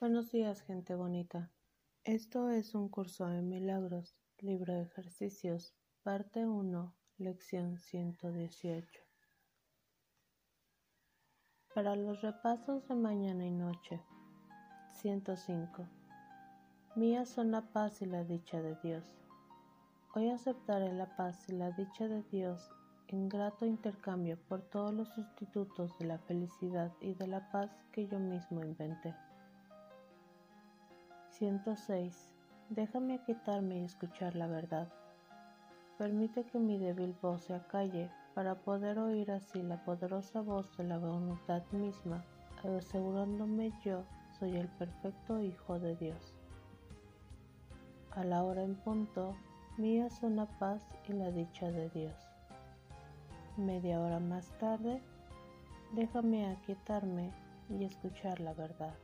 Buenos días, gente bonita. Esto es un curso de milagros, libro de ejercicios, parte 1, lección 118. Para los repasos de mañana y noche. 105. Mías son la paz y la dicha de Dios. Hoy aceptaré la paz y la dicha de Dios en grato intercambio por todos los sustitutos de la felicidad y de la paz que yo mismo inventé. 106. Déjame quitarme y escuchar la verdad. Permite que mi débil voz se acalle para poder oír así la poderosa voz de la voluntad misma, asegurándome yo soy el perfecto Hijo de Dios. A la hora en punto, mía son la paz y la dicha de Dios. Media hora más tarde, déjame aquietarme y escuchar la verdad.